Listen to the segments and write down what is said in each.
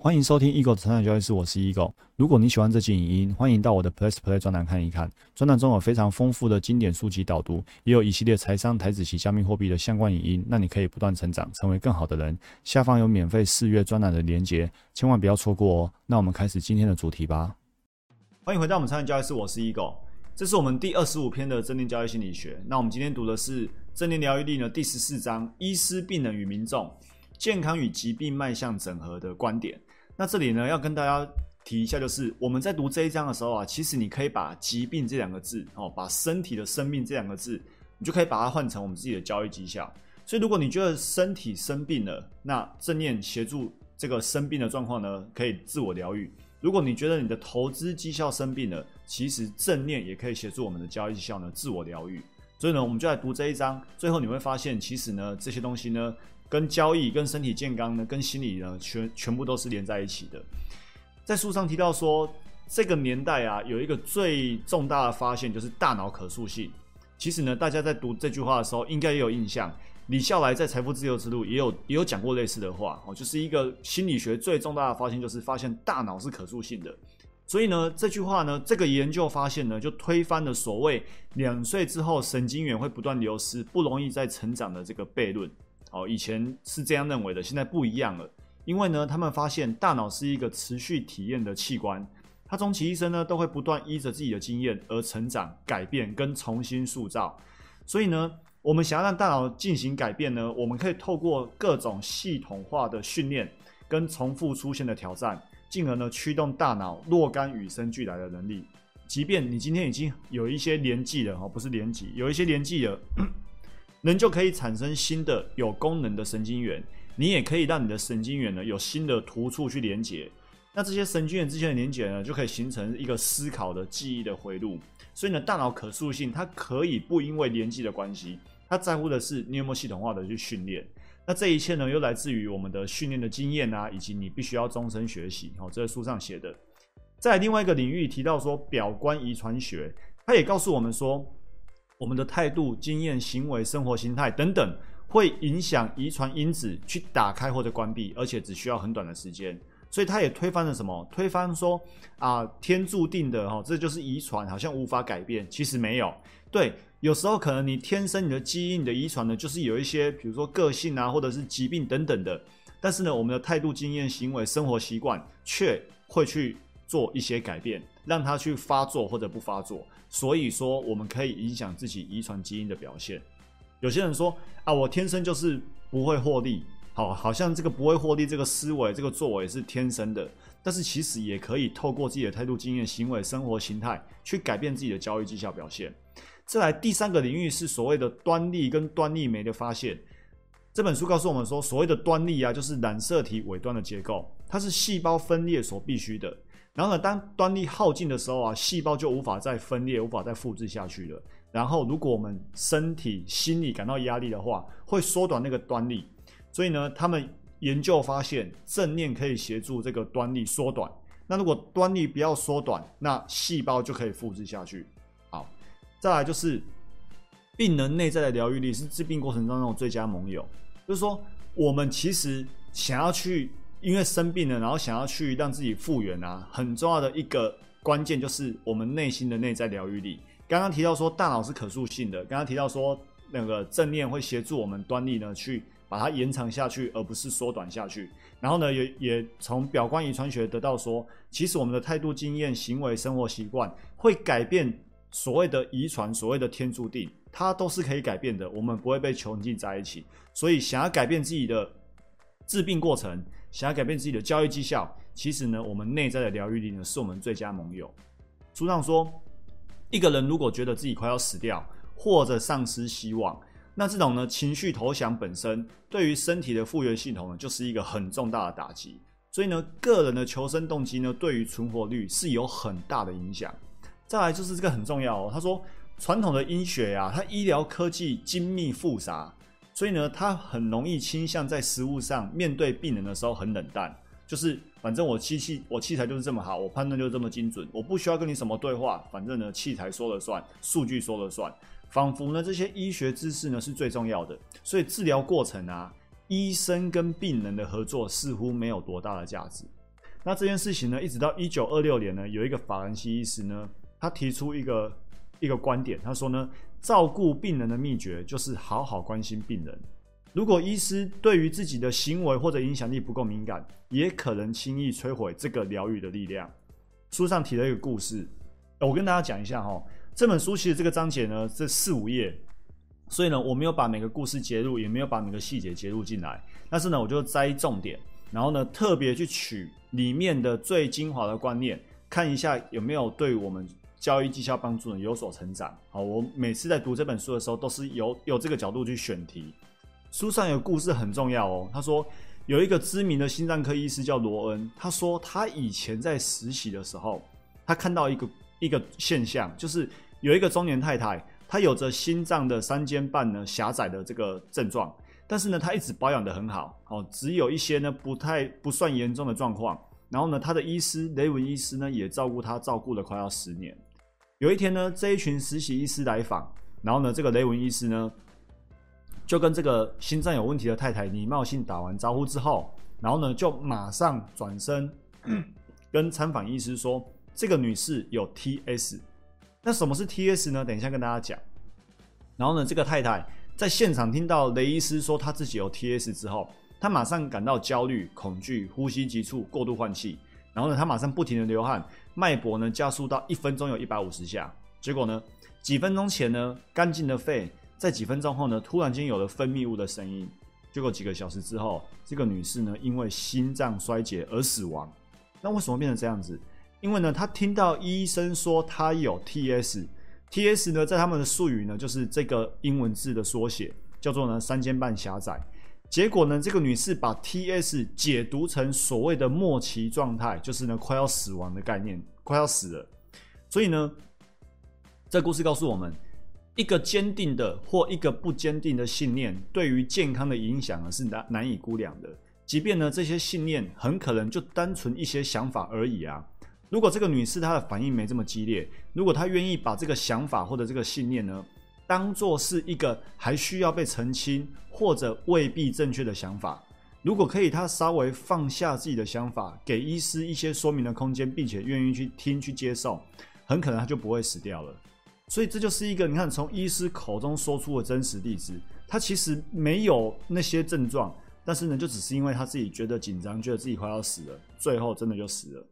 欢迎收听 Eagle 的成长交易室，我是 Eagle。如果你喜欢这期影音，欢迎到我的 Plus Play 专栏看一看。专栏中有非常丰富的经典书籍导读，也有一系列财商、台子及加密货币的相关影音，让你可以不断成长，成为更好的人。下方有免费试阅专栏的连结，千万不要错过哦。那我们开始今天的主题吧。欢迎回到我们成长交易室，我是 Eagle。这是我们第二十五篇的正念交易心理学。那我们今天读的是正念疗愈力呢第十四章：医师、病人与民众，健康与疾病迈向整合的观点。那这里呢，要跟大家提一下，就是我们在读这一章的时候啊，其实你可以把“疾病”这两个字哦，把身体的生命这两个字，你就可以把它换成我们自己的交易绩效。所以，如果你觉得身体生病了，那正念协助这个生病的状况呢，可以自我疗愈；如果你觉得你的投资绩效生病了，其实正念也可以协助我们的交易绩效呢自我疗愈。所以呢，我们就来读这一章，最后你会发现，其实呢，这些东西呢。跟交易、跟身体健康呢、跟心理呢，全全部都是连在一起的。在书上提到说，这个年代啊，有一个最重大的发现，就是大脑可塑性。其实呢，大家在读这句话的时候，应该也有印象。李笑来在《财富自由之路》也有也有讲过类似的话哦，就是一个心理学最重大的发现，就是发现大脑是可塑性的。所以呢，这句话呢，这个研究发现呢，就推翻了所谓两岁之后神经元会不断流失、不容易再成长的这个悖论。哦，以前是这样认为的，现在不一样了。因为呢，他们发现大脑是一个持续体验的器官，它终其一生呢，都会不断依着自己的经验而成长、改变跟重新塑造。所以呢，我们想要让大脑进行改变呢，我们可以透过各种系统化的训练跟重复出现的挑战，进而呢驱动大脑若干与生俱来的能力。即便你今天已经有一些年纪了，哦，不是年纪，有一些年纪了。人就可以产生新的有功能的神经元，你也可以让你的神经元呢有新的突触去连接，那这些神经元之间的连接呢，就可以形成一个思考的记忆的回路。所以呢，大脑可塑性它可以不因为年纪的关系，它在乎的是你有没有系统化的去训练。那这一切呢，又来自于我们的训练的经验啊，以及你必须要终身学习。哦，这是书上写的。在另外一个领域提到说，表观遗传学，它也告诉我们说。我们的态度、经验、行为、生活形态等等，会影响遗传因子去打开或者关闭，而且只需要很短的时间。所以它也推翻了什么？推翻说啊，天注定的哈，这就是遗传，好像无法改变。其实没有，对，有时候可能你天生你的基因、你的遗传呢，就是有一些，比如说个性啊，或者是疾病等等的。但是呢，我们的态度、经验、行为、生活习惯却会去做一些改变，让它去发作或者不发作。所以说，我们可以影响自己遗传基因的表现。有些人说啊，我天生就是不会获利，好，好像这个不会获利这个思维、这个作为是天生的。但是其实也可以透过自己的态度、经验、行为、生活形态去改变自己的交易绩效表现。再来第三个领域是所谓的端粒跟端粒酶的发现。这本书告诉我们说，所谓的端粒啊，就是染色体尾端的结构，它是细胞分裂所必须的。然后呢，当端粒耗尽的时候啊，细胞就无法再分裂，无法再复制下去了。然后，如果我们身体、心理感到压力的话，会缩短那个端粒。所以呢，他们研究发现，正念可以协助这个端粒缩短。那如果端粒不要缩短，那细胞就可以复制下去。好，再来就是病人内在的疗愈力是治病过程中那种最佳盟友。就是说，我们其实想要去。因为生病了，然后想要去让自己复原啊，很重要的一个关键就是我们内心的内在疗愈力。刚刚提到说大脑是可塑性的，刚刚提到说那个正念会协助我们端粒呢去把它延长下去，而不是缩短下去。然后呢，也也从表观遗传学得到说，其实我们的态度、经验、行为、生活习惯会改变所谓的遗传，所谓的天注定，它都是可以改变的。我们不会被囚禁在一起。所以想要改变自己的治病过程。想要改变自己的交易绩效，其实呢，我们内在的疗愈力呢，是我们最佳盟友。书上说，一个人如果觉得自己快要死掉，或者丧失希望，那这种呢情绪投降本身，对于身体的复原系统呢，就是一个很重大的打击。所以呢，个人的求生动机呢，对于存活率是有很大的影响。再来就是这个很重要哦，他说，传统的医学呀，它医疗科技精密复杂。所以呢，他很容易倾向在食物上面对病人的时候很冷淡，就是反正我机器我器材就是这么好，我判断就是这么精准，我不需要跟你什么对话，反正呢器材说了算，数据说了算，仿佛呢这些医学知识呢是最重要的。所以治疗过程啊，医生跟病人的合作似乎没有多大的价值。那这件事情呢，一直到一九二六年呢，有一个法兰西医师呢，他提出一个一个观点，他说呢，照顾病人的秘诀就是好好关心病人。如果医师对于自己的行为或者影响力不够敏感，也可能轻易摧毁这个疗愈的力量。书上提了一个故事，我跟大家讲一下哈。这本书其实这个章节呢，这四五页，所以呢，我没有把每个故事截入，也没有把每个细节截入进来。但是呢，我就摘重点，然后呢，特别去取里面的最精华的观念，看一下有没有对我们交易绩效帮助呢有所成长。好，我每次在读这本书的时候，都是有有这个角度去选题。书上有故事很重要哦。他说有一个知名的心脏科医师叫罗恩，他说他以前在实习的时候，他看到一个一个现象，就是。有一个中年太太，她有着心脏的三尖瓣呢狭窄的这个症状，但是呢，她一直保养的很好，哦，只有一些呢不太不算严重的状况。然后呢，她的医师雷文医师呢也照顾她，照顾了快要十年。有一天呢，这一群实习医师来访，然后呢，这个雷文医师呢就跟这个心脏有问题的太太礼貌性打完招呼之后，然后呢就马上转身 跟参访医师说，这个女士有 T.S。那什么是 T.S 呢？等一下跟大家讲。然后呢，这个太太在现场听到雷医师说她自己有 T.S 之后，她马上感到焦虑、恐惧、呼吸急促、过度换气。然后呢，她马上不停的流汗，脉搏呢加速到一分钟有一百五十下。结果呢，几分钟前呢干净的肺，在几分钟后呢突然间有了分泌物的声音。结果几个小时之后，这个女士呢因为心脏衰竭而死亡。那为什么变成这样子？因为呢，她听到医生说她有 T.S.，T.S. 呢，在他们的术语呢，就是这个英文字的缩写，叫做呢三尖瓣狭窄。结果呢，这个女士把 T.S. 解读成所谓的末期状态，就是呢快要死亡的概念，快要死了。所以呢，这故事告诉我们，一个坚定的或一个不坚定的信念，对于健康的影响呢是难难以估量的。即便呢，这些信念很可能就单纯一些想法而已啊。如果这个女士她的反应没这么激烈，如果她愿意把这个想法或者这个信念呢，当做是一个还需要被澄清或者未必正确的想法，如果可以，他稍微放下自己的想法，给医师一些说明的空间，并且愿意去听去接受，很可能他就不会死掉了。所以这就是一个你看从医师口中说出的真实例子，他其实没有那些症状，但是呢，就只是因为他自己觉得紧张，觉得自己快要死了，最后真的就死了。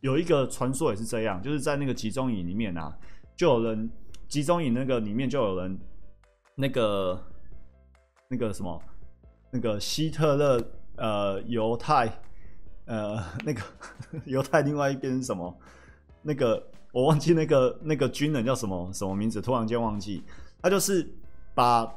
有一个传说也是这样，就是在那个集中营里面啊，就有人集中营那个里面就有人那个那个什么那个希特勒呃犹太呃那个 犹太另外一边什么？那个我忘记那个那个军人叫什么什么名字，突然间忘记。他就是把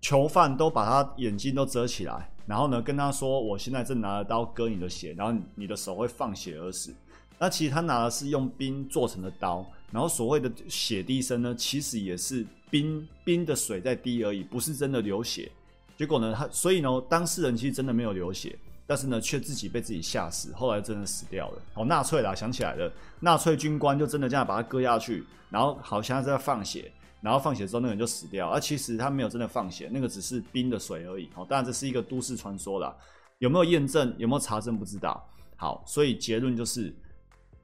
囚犯都把他眼睛都遮起来，然后呢跟他说：“我现在正拿着刀割你的血，然后你的手会放血而死。”那其实他拿的是用冰做成的刀，然后所谓的血滴声呢，其实也是冰冰的水在滴而已，不是真的流血。结果呢，他所以呢，当事人其实真的没有流血，但是呢，却自己被自己吓死，后来真的死掉了。哦，纳粹啦，想起来了，纳粹军官就真的这样把他割下去，然后好像在放血，然后放血之后那个人就死掉，而其实他没有真的放血，那个只是冰的水而已。哦，当然这是一个都市传说啦，有没有验证，有没有查证不知道。好，所以结论就是。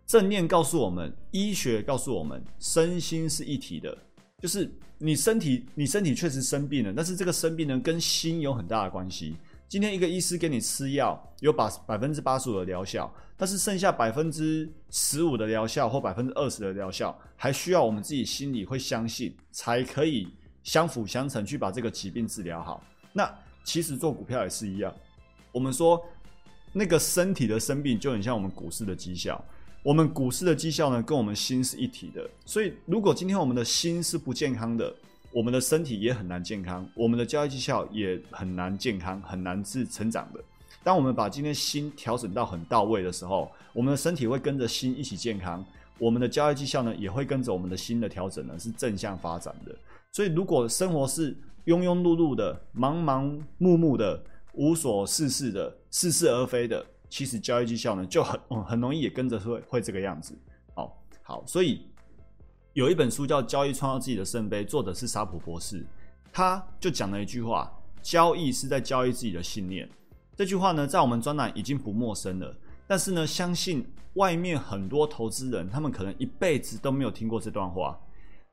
正念告诉我们，医学告诉我们，身心是一体的。就是你身体，你身体确实生病了，但是这个生病呢，跟心有很大的关系。今天一个医师给你吃药，有把百分之八十五的疗效，但是剩下百分之十五的疗效或百分之二十的疗效，还需要我们自己心里会相信，才可以相辅相成去把这个疾病治疗好。那其实做股票也是一样，我们说那个身体的生病就很像我们股市的绩效。我们股市的绩效呢，跟我们心是一体的。所以，如果今天我们的心是不健康的，我们的身体也很难健康，我们的交易绩效也很难健康，很难是成长的。当我们把今天心调整到很到位的时候，我们的身体会跟着心一起健康，我们的交易绩效呢，也会跟着我们的心的调整呢，是正向发展的。所以，如果生活是庸庸碌碌的、忙忙碌碌的、无所事事的、似是而非的。其实交易绩效呢就很很容易也跟着会会这个样子，好好，所以有一本书叫《交易创造自己的圣杯》，作者是沙普博士，他就讲了一句话：交易是在交易自己的信念。这句话呢，在我们专栏已经不陌生了。但是呢，相信外面很多投资人，他们可能一辈子都没有听过这段话。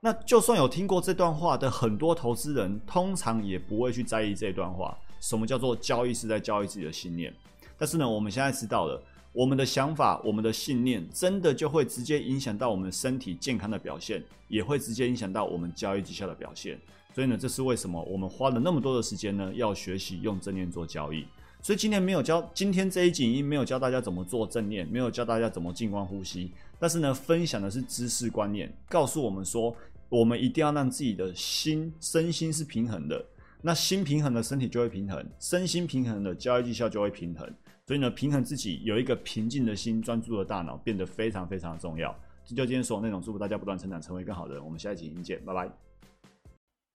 那就算有听过这段话的很多投资人，通常也不会去在意这段话。什么叫做交易是在交易自己的信念？但是呢，我们现在知道了，我们的想法、我们的信念，真的就会直接影响到我们身体健康的表现，也会直接影响到我们交易绩效的表现。所以呢，这是为什么我们花了那么多的时间呢？要学习用正念做交易。所以今天没有教，今天这一集因没有教大家怎么做正念，没有教大家怎么静观呼吸。但是呢，分享的是知识观念，告诉我们说，我们一定要让自己的心、身心是平衡的。那心平衡了身体就会平衡，身心平衡了交易绩效就会平衡。所以呢，平衡自己，有一个平静的心、专注的大脑，变得非常非常重要。这就今天所有内容，祝福大家不断成长，成为更好的人。我们下一集见，拜拜。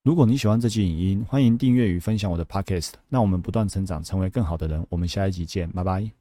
如果你喜欢这期影音，欢迎订阅与分享我的 Podcast。那我们不断成长，成为更好的人。我们下一集见，拜拜。